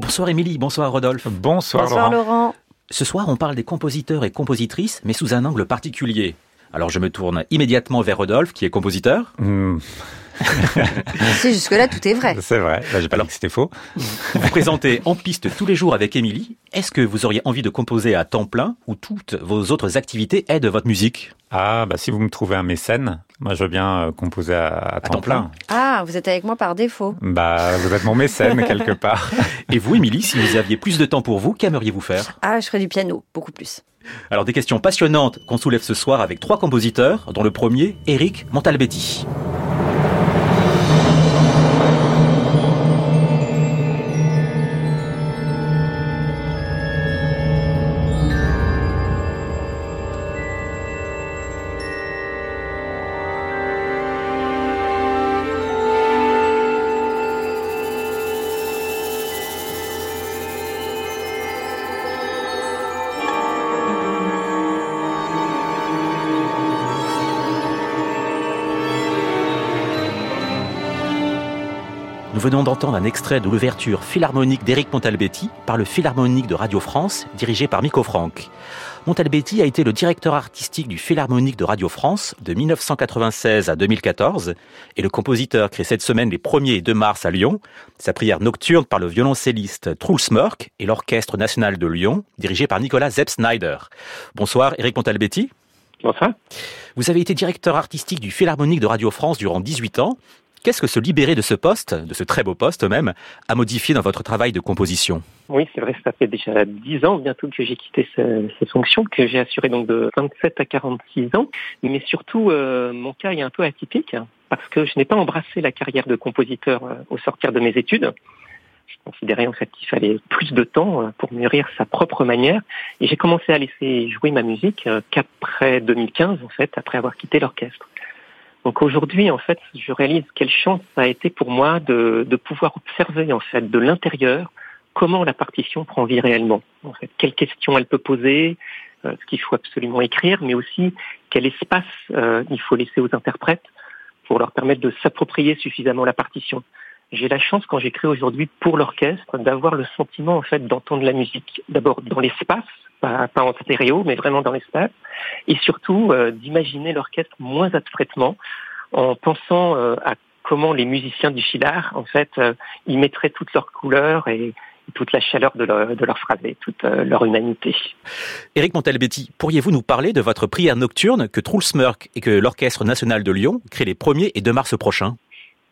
Bonsoir Émilie, bonsoir Rodolphe. Bonsoir, Bonsoir Laurent. Ce soir, on parle des compositeurs et compositrices, mais sous un angle particulier. Alors je me tourne immédiatement vers Rodolphe, qui est compositeur. Hmm, Si jusque-là tout est vrai. c'est vrai, Là, j'ai pas dit que c'était faux. Vous présentez En piste tous les jours avec Émilie. Est-ce que vous auriez envie de composer à temps plein ou toutes vos autres activités aident votre musique? Ah, bah si vous me trouvez un mécène, moi je veux bien euh, composer à, à temps, temps plein. plein. Ah, vous êtes avec moi par défaut. Bah, vous êtes mon mécène quelque part. Et vous, Émilie, si vous aviez plus de temps pour vous, qu'aimeriez-vous faire? Ah, je ferai du piano, beaucoup plus. Alors des questions passionnantes qu'on soulève ce soir avec trois compositeurs, dont le premier, Eric Montalbetti. Nous venons d'entendre un extrait de l'ouverture philharmonique d'Éric Montalbetti par le Philharmonique de Radio France, dirigé par Miko Franck. Montalbetti a été le directeur artistique du Philharmonique de Radio France de 1996 à 2014 et le compositeur crée cette semaine les 1er et 2 mars à Lyon sa prière nocturne par le violoncelliste Truls Mörk et l'Orchestre national de Lyon, dirigé par Nicolas Zepp Snyder. Bonsoir Éric Montalbetti. Bonsoir. Vous avez été directeur artistique du Philharmonique de Radio France durant 18 ans. Qu'est-ce que se libérer de ce poste, de ce très beau poste même, a modifié dans votre travail de composition? Oui, c'est vrai, ça fait déjà 10 ans bientôt que j'ai quitté ce- ces fonctions, que j'ai assuré donc de 27 à 46 ans. Mais surtout, euh, mon cas est un peu atypique parce que je n'ai pas embrassé la carrière de compositeur euh, au sortir de mes études. Je considérais en fait qu'il fallait plus de temps euh, pour mûrir sa propre manière et j'ai commencé à laisser jouer ma musique qu'après 2015 en fait, après avoir quitté l'orchestre. Donc aujourd'hui, en fait, je réalise quelle chance ça a été pour moi de, de pouvoir observer en fait de l'intérieur comment la partition prend vie réellement. En fait, quelles questions elle peut poser, euh, ce qu'il faut absolument écrire, mais aussi quel espace euh, il faut laisser aux interprètes pour leur permettre de s'approprier suffisamment la partition. J'ai la chance quand j'écris aujourd'hui pour l'orchestre d'avoir le sentiment en fait d'entendre la musique d'abord dans l'espace, pas, pas en stéréo, mais vraiment dans l'espace, et surtout euh, d'imaginer l'orchestre moins abstraitement en pensant euh, à comment les musiciens du Chilard en fait euh, y mettraient toutes leurs couleurs et toute la chaleur de leur, de leur toute euh, leur humanité. Éric Montalbetti, pourriez-vous nous parler de votre prière nocturne que Truls Mörk et que l'Orchestre national de Lyon créent les 1er et 2 mars prochains?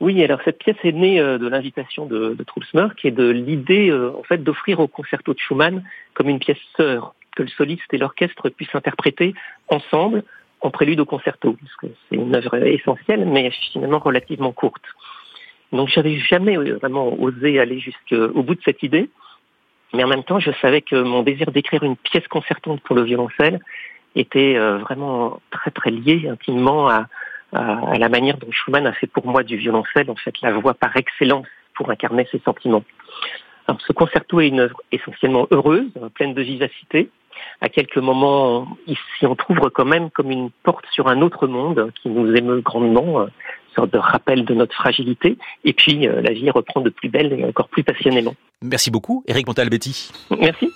Oui, alors cette pièce est née de l'invitation de, de Truls Mörk et de l'idée en fait d'offrir au concerto de Schumann comme une pièce sœur que le soliste et l'orchestre puissent interpréter ensemble en prélude au concerto, parce c'est une œuvre essentielle mais finalement relativement courte. Donc j'avais jamais euh, vraiment osé aller jusqu'au bout de cette idée, mais en même temps je savais que mon désir d'écrire une pièce concertante pour le violoncelle était euh, vraiment très très lié intimement à, à, la manière dont Schumann a fait pour moi du violoncelle en fait la voix par excellence pour incarner ses sentiments. Alors, ce concerto est une œuvre essentiellement heureuse, pleine de vivacité. À quelques moments, il s'y entr'ouvre quand même comme une porte sur un autre monde qui nous émeut grandement, euh, une sorte de rappel de notre fragilité. Et puis, euh, la vie reprend de plus belle et encore plus passionnément. Merci beaucoup, Éric Montalbetti. Merci.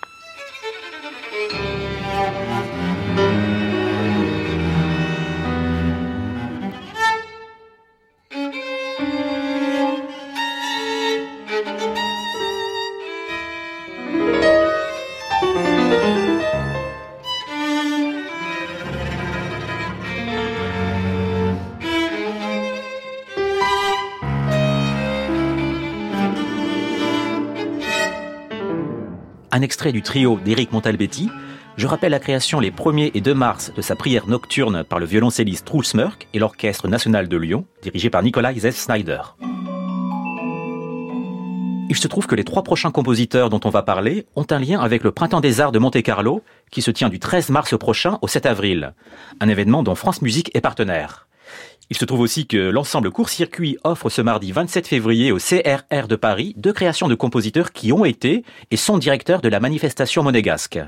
Un extrait du trio d'Éric Montalbetti. Je rappelle la création les 1er et 2 mars de sa prière nocturne par le violoncelliste Truls Mörk et l'Orchestre national de Lyon, dirigé par Nicolas Zepp Snyder. Il se trouve que les trois prochains compositeurs dont on va parler ont un lien avec le Printemps des Arts de Monte-Carlo, qui se tient du 13 mars prochain au 7 avril, un événement dont France Musique est partenaire. Il se trouve aussi que l'ensemble Court-Circuit offre ce mardi 27 février au CRR de Paris deux créations de compositeurs qui ont été et sont directeurs de la manifestation monégasque.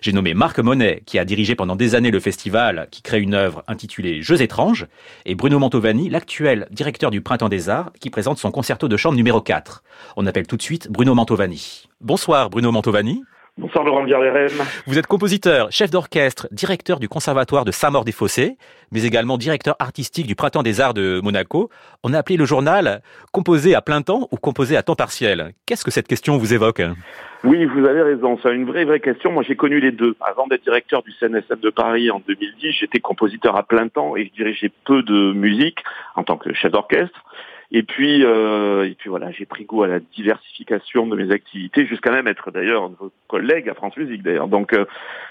J'ai nommé Marc Monet, qui a dirigé pendant des années le festival, qui crée une œuvre intitulée Jeux étranges, et Bruno Mantovani, l'actuel directeur du Printemps des Arts, qui présente son concerto de chambre numéro 4. On appelle tout de suite Bruno Mantovani. Bonsoir Bruno Mantovani. Bonsoir Laurent Biarlerem. Vous êtes compositeur, chef d'orchestre, directeur du conservatoire de Saint-Maur-des-Fossés, mais également directeur artistique du Printemps des Arts de Monaco. On a appelé le journal composé à plein temps ou composé à temps partiel. Qu'est-ce que cette question vous évoque? Oui, vous avez raison. C'est une vraie, vraie question. Moi, j'ai connu les deux. Avant d'être directeur du CNSM de Paris en 2010, j'étais compositeur à plein temps et je dirigeais peu de musique en tant que chef d'orchestre. Et puis, euh, et puis voilà, j'ai pris goût à la diversification de mes activités, jusqu'à même être d'ailleurs vos collègue à France Musique d'ailleurs. Donc euh,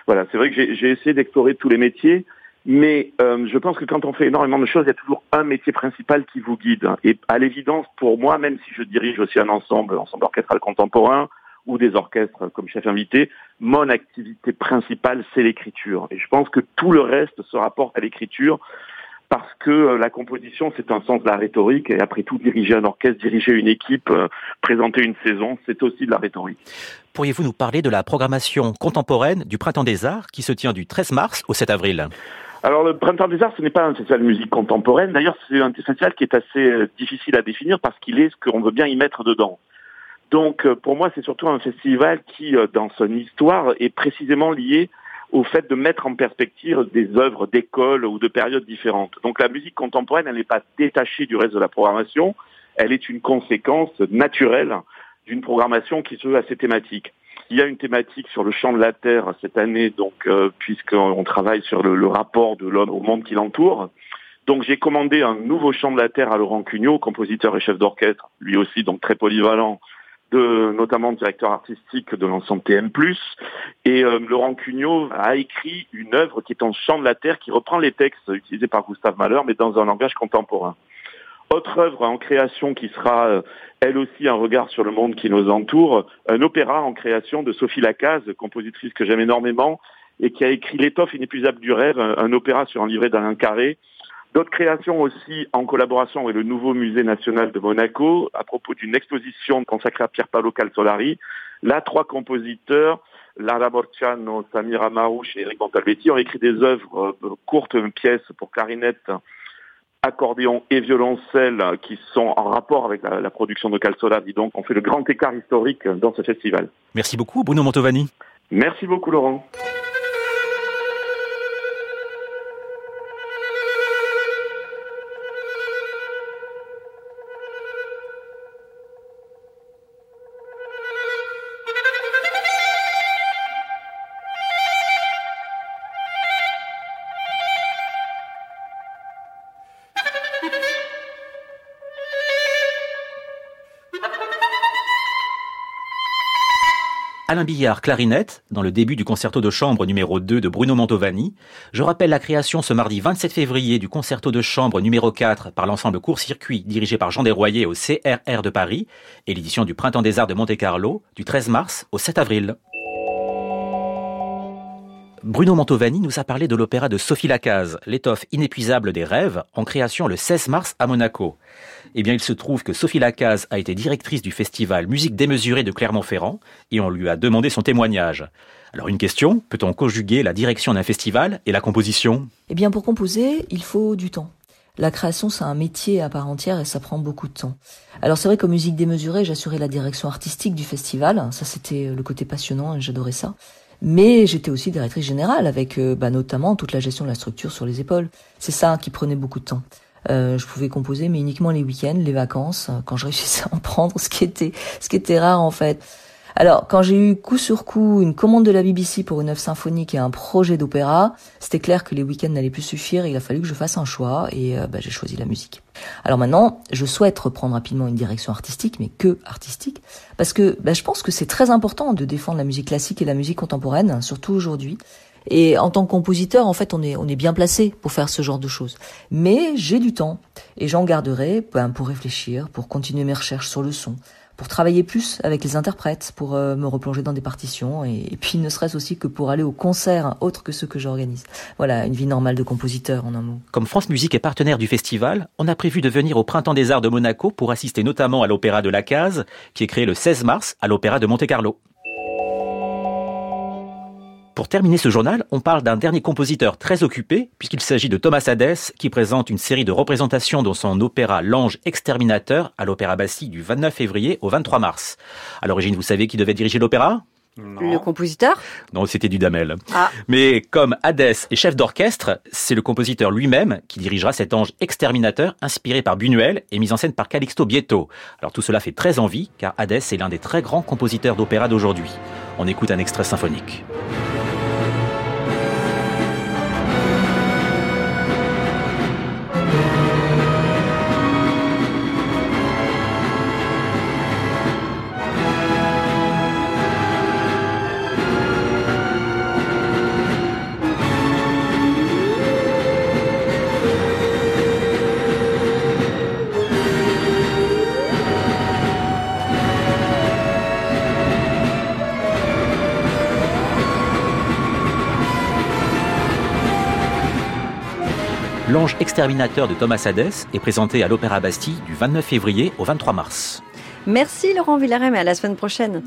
voilà, c'est vrai que j'ai essayé d'explorer tous les métiers, mais euh, je pense que quand on fait énormément de choses, il y a toujours un métier principal qui vous guide. Et à l'évidence, pour moi, même si je dirige aussi un ensemble, ensemble orchestral contemporain ou des orchestres comme chef invité, mon activité principale, c'est l'écriture. Et je pense que tout le reste se rapporte à l'écriture parce que euh, la composition, c'est un sens de la rhétorique, et après tout, diriger un orchestre, diriger une équipe, euh, présenter une saison, c'est aussi de la rhétorique. Pourriez-vous nous parler de la programmation contemporaine du Printemps des Arts qui se tient du 13 mars au 7 avril? Alors le Printemps des Arts, ce n'est pas un festival de musique contemporaine. D'ailleurs, c'est un festival qui est assez euh, difficile à définir parce qu'il est ce qu'on veut bien y mettre dedans. Donc pour moi, c'est surtout un festival qui, dans son histoire, est précisément lié au fait de mettre en perspective des œuvres d'école ou de périodes différentes. Donc la musique contemporaine, elle n'est pas détachée du reste de la programmation, elle est une conséquence naturelle d'une programmation qui se veut assez thématique. Il y a une thématique sur le champ de la Terre cette année, donc euh, puisqu'on travaille sur le, le rapport de l'homme au monde qui l'entoure. Donc j'ai commandé un nouveau champ de la Terre à Laurent Cugnot, compositeur et chef d'orchestre, lui aussi donc très polyvalent, de notamment directeur artistique de l'ensemble TM+. Et euh, Laurent Cugnot a écrit une œuvre qui est en chant de la terre, qui reprend les textes utilisés par Gustave Mahler, mais dans un langage contemporain. Autre œuvre en création qui sera, euh, elle aussi, un regard sur le monde qui nous entoure, un opéra en création de Sophie Lacaze, compositrice que j'aime énormément, et qui a écrit L'étoffe inépuisable du rêve, un, un opéra sur un livret d'Alain Carré, D'autres créations aussi en collaboration avec le nouveau musée national de Monaco à propos d'une exposition consacrée à Pierre Paolo Calzolari. Là, trois compositeurs, Lara Borciano, Samira Marouche et Eric Montalbetti ont écrit des œuvres euh, courtes pièces pour clarinette, accordéon et violoncelle qui sont en rapport avec la, la production de Calzolari. Donc, on fait le grand écart historique dans ce festival. Merci beaucoup, Bruno Montovani. Merci beaucoup, Laurent. Alain Billard, clarinette, dans le début du concerto de chambre numéro 2 de Bruno Mantovani. Je rappelle la création ce mardi 27 février du concerto de chambre numéro 4 par l'ensemble Court-Circuit dirigé par Jean Desroyers au CRR de Paris et l'édition du Printemps des Arts de Monte-Carlo du 13 mars au 7 avril. Bruno Mantovani nous a parlé de l'opéra de Sophie Lacaze, l'étoffe inépuisable des rêves, en création le 16 mars à Monaco. Eh bien, il se trouve que Sophie Lacaze a été directrice du festival Musique démesurée de Clermont-Ferrand et on lui a demandé son témoignage. Alors une question, peut-on conjuguer la direction d'un festival et la composition? Eh bien, pour composer, il faut du temps. La création, c'est un métier à part entière et ça prend beaucoup de temps. Alors c'est vrai qu'en musique démesurée, j'assurais la direction artistique du festival. Ça, c'était le côté passionnant et j'adorais ça. Mais j'étais aussi directrice générale avec euh, bah, notamment toute la gestion de la structure sur les épaules. C'est ça qui prenait beaucoup de temps. Euh, je pouvais composer, mais uniquement les week-ends, les vacances, euh, quand je réussissais à en prendre, ce qui était, ce qui était rare en fait. Alors, quand j'ai eu coup sur coup une commande de la BBC pour une œuvre symphonique et un projet d'opéra, c'était clair que les week-ends n'allaient plus suffire. Il a fallu que je fasse un choix et euh, bah, j'ai choisi la musique. Alors maintenant, je souhaite reprendre rapidement une direction artistique, mais que artistique, parce que bah, je pense que c'est très important de défendre la musique classique et la musique contemporaine, surtout aujourd'hui. Et en tant que compositeur, en fait, on est, on est bien placé pour faire ce genre de choses. Mais j'ai du temps et j'en garderai ben, pour réfléchir, pour continuer mes recherches sur le son, pour travailler plus avec les interprètes, pour euh, me replonger dans des partitions, et, puis ne serait-ce aussi que pour aller aux concerts autres que ceux que j'organise. Voilà, une vie normale de compositeur en un mot. Comme France Musique est partenaire du festival, on a prévu de venir au Printemps des Arts de Monaco pour assister notamment à l'Opéra de la Case, qui est créé le 16 mars à l'Opéra de Monte-Carlo. Pour terminer ce journal, on parle d'un dernier compositeur très occupé, puisqu'il s'agit de Thomas Hadès, qui présente une série de représentations dans son opéra L'Ange Exterminateur à l'Opéra Bastille du 29 février au 23 mars. À l'origine, vous savez qui devait diriger l'opéra? Le compositeur? Non, c'était Dudamel. Ah. Mais comme Hadès est chef d'orchestre, c'est le compositeur lui-même qui dirigera cet ange exterminateur inspiré par Buñuel et mis en scène par Calixto Bieto. Alors tout cela fait très envie, car Hadès est l'un des très grands compositeurs d'opéra d'aujourd'hui. On écoute un extrait symphonique. L'ange exterminateur de Thomas Hadès est présenté à l'Opéra Bastille du 29 février au 23 mars. Merci Laurent Villarem et à la semaine prochaine.